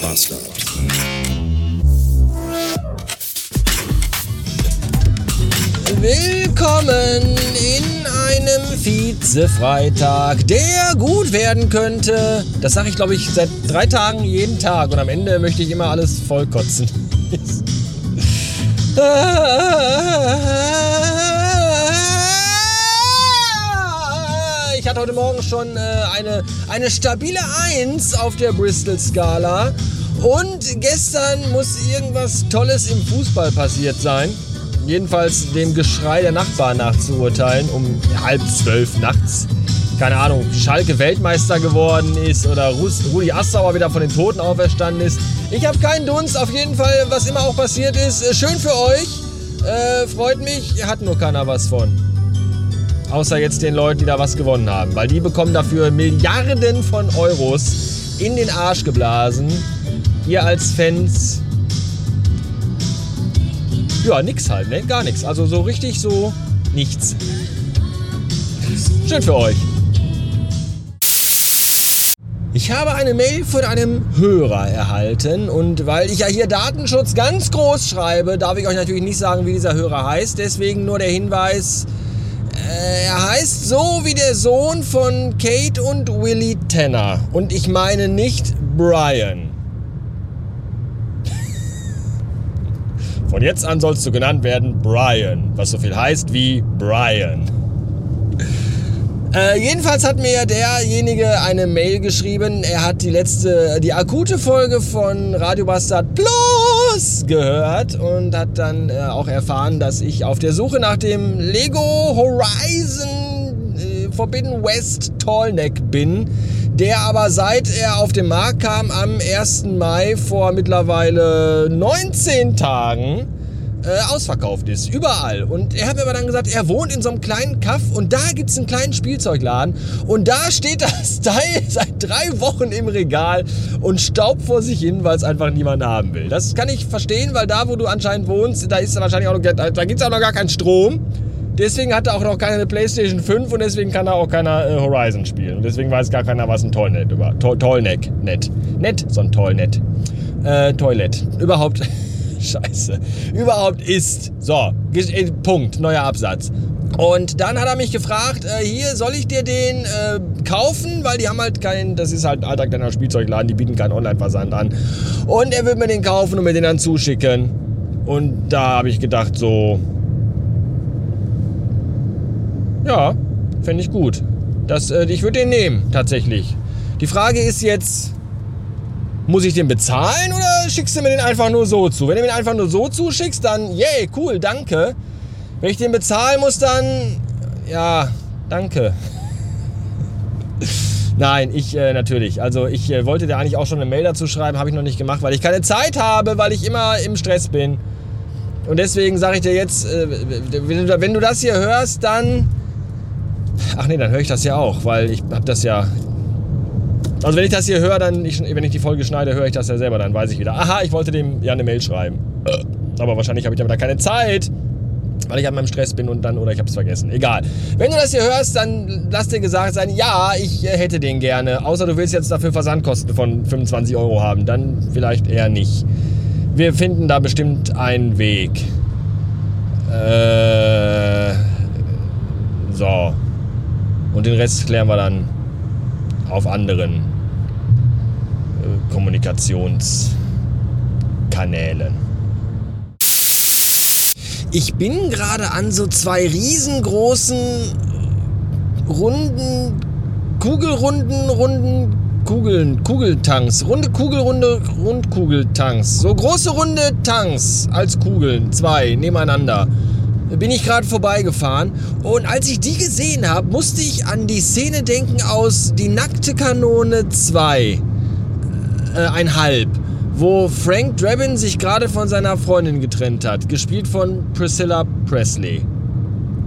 Buster. Willkommen in einem Vize-Freitag, der gut werden könnte. Das sage ich, glaube ich, seit drei Tagen jeden Tag und am Ende möchte ich immer alles vollkotzen. Ich hatte heute Morgen schon äh, eine, eine stabile 1 auf der Bristol-Skala. Und gestern muss irgendwas Tolles im Fußball passiert sein. Jedenfalls dem Geschrei der Nachbarn nachzuurteilen, um halb zwölf nachts. Keine Ahnung, Schalke Weltmeister geworden ist oder Rudi Assauer wieder von den Toten auferstanden ist. Ich habe keinen Dunst, auf jeden Fall, was immer auch passiert ist. Äh, schön für euch, äh, freut mich, hat nur keiner was von. Außer jetzt den Leuten, die da was gewonnen haben. Weil die bekommen dafür Milliarden von Euros in den Arsch geblasen. Ihr als Fans. Ja, nix halt, ne? Gar nichts. Also so richtig so nichts. Schön für euch. Ich habe eine Mail von einem Hörer erhalten und weil ich ja hier Datenschutz ganz groß schreibe, darf ich euch natürlich nicht sagen, wie dieser Hörer heißt. Deswegen nur der Hinweis, er heißt so wie der Sohn von Kate und Willie Tanner. Und ich meine nicht Brian. Von jetzt an sollst du genannt werden Brian, was so viel heißt wie Brian. Äh, jedenfalls hat mir derjenige eine Mail geschrieben. Er hat die letzte, die akute Folge von Radio Bastard Plus gehört und hat dann äh, auch erfahren, dass ich auf der Suche nach dem Lego Horizon äh, Forbidden West Tallneck bin, der aber seit er auf den Markt kam am 1. Mai vor mittlerweile 19 Tagen äh, ausverkauft ist. Überall. Und er hat mir aber dann gesagt, er wohnt in so einem kleinen Kaff und da gibt es einen kleinen Spielzeugladen und da steht das Teil seit drei Wochen im Regal und staubt vor sich hin, weil es einfach niemand haben will. Das kann ich verstehen, weil da, wo du anscheinend wohnst, da ist wahrscheinlich auch noch, da gibt es auch noch gar keinen Strom. Deswegen hat er auch noch keine PlayStation 5 und deswegen kann er auch keiner äh, Horizon spielen. Und deswegen weiß gar keiner, was ein Tollnet über. To Tollneck. Net. Net, so ein Tollnet. Äh, Toilet. Überhaupt. Scheiße. Überhaupt ist. So, äh, Punkt, neuer Absatz. Und dann hat er mich gefragt, äh, hier soll ich dir den äh, kaufen, weil die haben halt keinen, das ist halt ein alter kleiner Spielzeugladen, die bieten keinen Online-Versand an. Und er will mir den kaufen und mir den dann zuschicken. Und da habe ich gedacht so, ja, fände ich gut. Das, äh, ich würde den nehmen, tatsächlich. Die Frage ist jetzt, muss ich den bezahlen oder schickst du mir den einfach nur so zu? Wenn du mir den einfach nur so zuschickst, dann, yay, cool, danke. Wenn ich den bezahlen muss, dann, ja, danke. Nein, ich äh, natürlich. Also ich äh, wollte dir eigentlich auch schon eine Mail dazu schreiben, habe ich noch nicht gemacht, weil ich keine Zeit habe, weil ich immer im Stress bin. Und deswegen sage ich dir jetzt, äh, wenn, du, wenn du das hier hörst, dann... Ach nee, dann höre ich das ja auch, weil ich habe das ja also wenn ich das hier höre, dann, ich, wenn ich die Folge schneide, höre ich das ja selber, dann weiß ich wieder, aha, ich wollte dem ja eine Mail schreiben. Äh, aber wahrscheinlich habe ich damit da keine Zeit, weil ich an meinem Stress bin und dann, oder ich habe es vergessen. Egal. Wenn du das hier hörst, dann lass dir gesagt sein, ja, ich äh, hätte den gerne. Außer du willst jetzt dafür Versandkosten von 25 Euro haben, dann vielleicht eher nicht. Wir finden da bestimmt einen Weg. Äh, so. Und den Rest klären wir dann auf anderen Kommunikationskanälen. Ich bin gerade an so zwei riesengroßen runden Kugelrunden, runden Kugeln, Kugeltanks, runde Kugelrunde, Rundkugeltanks, so große runde Tanks als Kugeln, zwei nebeneinander. Bin ich gerade vorbeigefahren. Und als ich die gesehen habe, musste ich an die Szene denken aus Die nackte Kanone 2, äh, ein halb, wo Frank Drabin sich gerade von seiner Freundin getrennt hat, gespielt von Priscilla Presley.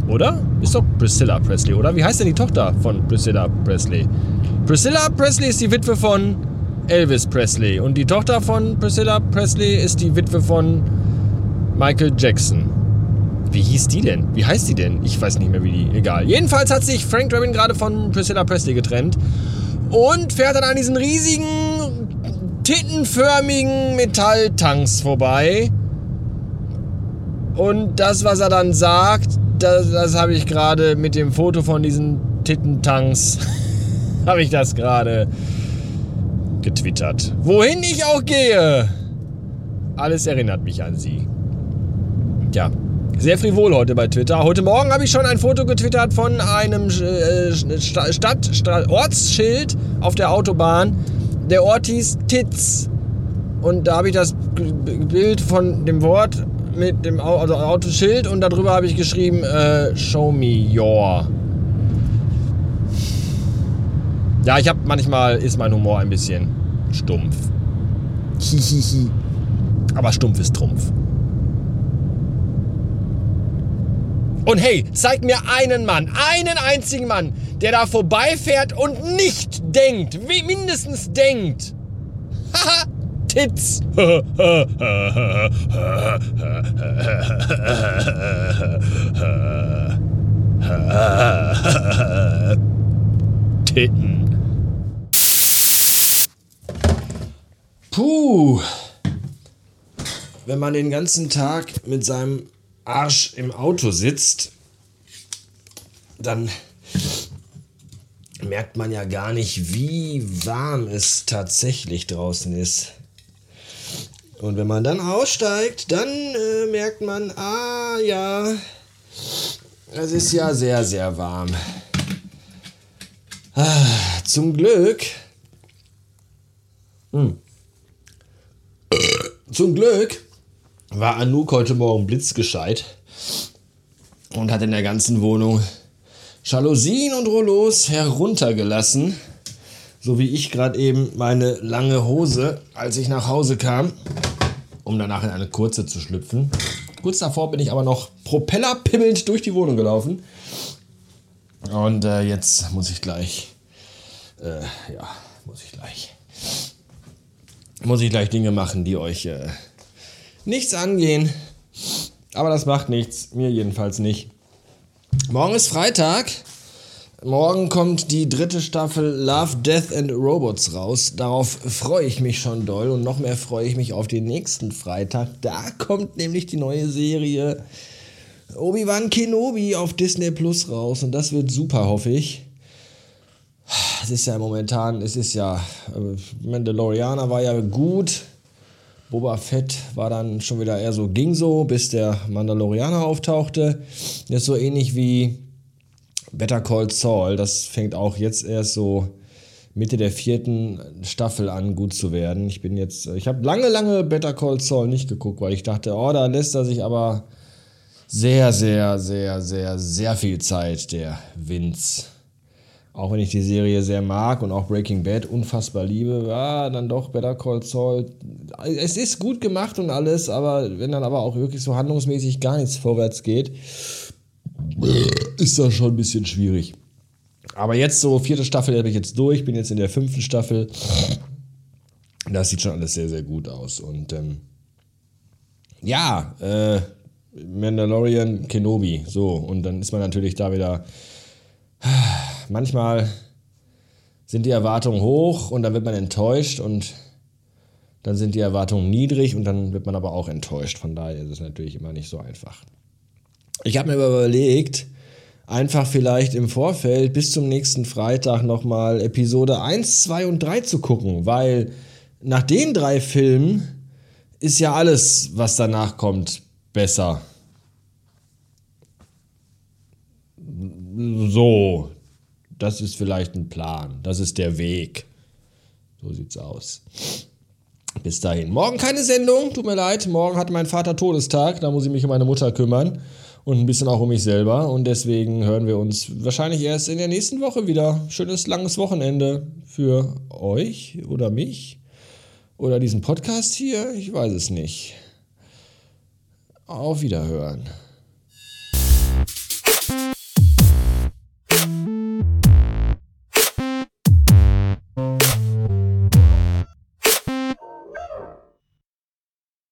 Oder? Ist doch Priscilla Presley, oder? Wie heißt denn die Tochter von Priscilla Presley? Priscilla Presley ist die Witwe von Elvis Presley und die Tochter von Priscilla Presley ist die Witwe von Michael Jackson. Wie hieß die denn? Wie heißt die denn? Ich weiß nicht mehr, wie die. Egal. Jedenfalls hat sich Frank Drabin gerade von Priscilla Presley getrennt und fährt dann an diesen riesigen tittenförmigen Metalltanks vorbei. Und das, was er dann sagt, das, das habe ich gerade mit dem Foto von diesen Tittentanks, habe ich das gerade getwittert. Wohin ich auch gehe, alles erinnert mich an sie. Tja, sehr frivol heute bei Twitter. Heute Morgen habe ich schon ein Foto getwittert von einem äh, Stadt, Stadt, Ortsschild auf der Autobahn. Der Ort hieß Titz. Und da habe ich das Bild von dem Wort mit dem also Autoschild und darüber habe ich geschrieben, äh, Show me your. Ja, ich habe manchmal ist mein Humor ein bisschen stumpf. Hihihi. Aber stumpf ist Trumpf. Und hey, zeig mir einen Mann, einen einzigen Mann, der da vorbeifährt und nicht denkt, mindestens denkt. Haha, Tits. Titten. Puh. Wenn man den ganzen Tag mit seinem Arsch im Auto sitzt, dann merkt man ja gar nicht, wie warm es tatsächlich draußen ist. Und wenn man dann aussteigt, dann äh, merkt man, ah ja, es ist ja sehr, sehr warm. Ah, zum Glück. Hm. Zum Glück war Anouk heute Morgen blitzgescheit und hat in der ganzen Wohnung Jalousien und Rollos heruntergelassen. So wie ich gerade eben meine lange Hose, als ich nach Hause kam, um danach in eine kurze zu schlüpfen. Kurz davor bin ich aber noch propellerpimmelnd durch die Wohnung gelaufen. Und äh, jetzt muss ich gleich, äh, ja, muss ich gleich, muss ich gleich Dinge machen, die euch äh, nichts angehen. Aber das macht nichts, mir jedenfalls nicht. Morgen ist Freitag. Morgen kommt die dritte Staffel Love, Death and Robots raus. Darauf freue ich mich schon doll und noch mehr freue ich mich auf den nächsten Freitag. Da kommt nämlich die neue Serie Obi-Wan Kenobi auf Disney Plus raus und das wird super, hoffe ich. Es ist ja momentan, es ist ja, äh, Mandalorianer war ja gut, Boba Fett war dann schon wieder eher so, ging so, bis der Mandalorianer auftauchte. Das ist so ähnlich wie Better Call Saul. Das fängt auch jetzt erst so Mitte der vierten Staffel an, gut zu werden. Ich bin jetzt, ich habe lange, lange Better Call Saul nicht geguckt, weil ich dachte, oh, da lässt er sich aber sehr, sehr, sehr, sehr, sehr viel Zeit, der Vince. Auch wenn ich die Serie sehr mag und auch Breaking Bad unfassbar liebe, ja, dann doch Better Call Saul. Es ist gut gemacht und alles, aber wenn dann aber auch wirklich so handlungsmäßig gar nichts vorwärts geht, ist das schon ein bisschen schwierig. Aber jetzt so, vierte Staffel habe ich jetzt durch, bin jetzt in der fünften Staffel. Das sieht schon alles sehr, sehr gut aus. Und ähm, ja, äh, Mandalorian Kenobi, so. Und dann ist man natürlich da wieder manchmal sind die Erwartungen hoch und dann wird man enttäuscht und dann sind die Erwartungen niedrig und dann wird man aber auch enttäuscht. Von daher ist es natürlich immer nicht so einfach. Ich habe mir überlegt, einfach vielleicht im Vorfeld bis zum nächsten Freitag nochmal Episode 1, 2 und 3 zu gucken, weil nach den drei Filmen ist ja alles, was danach kommt, besser. So, das ist vielleicht ein Plan. Das ist der Weg. So sieht's aus. Bis dahin. Morgen keine Sendung, tut mir leid. Morgen hat mein Vater Todestag, da muss ich mich um meine Mutter kümmern und ein bisschen auch um mich selber. Und deswegen hören wir uns wahrscheinlich erst in der nächsten Woche wieder. Schönes langes Wochenende für euch oder mich oder diesen Podcast hier. Ich weiß es nicht. Auf Wiederhören.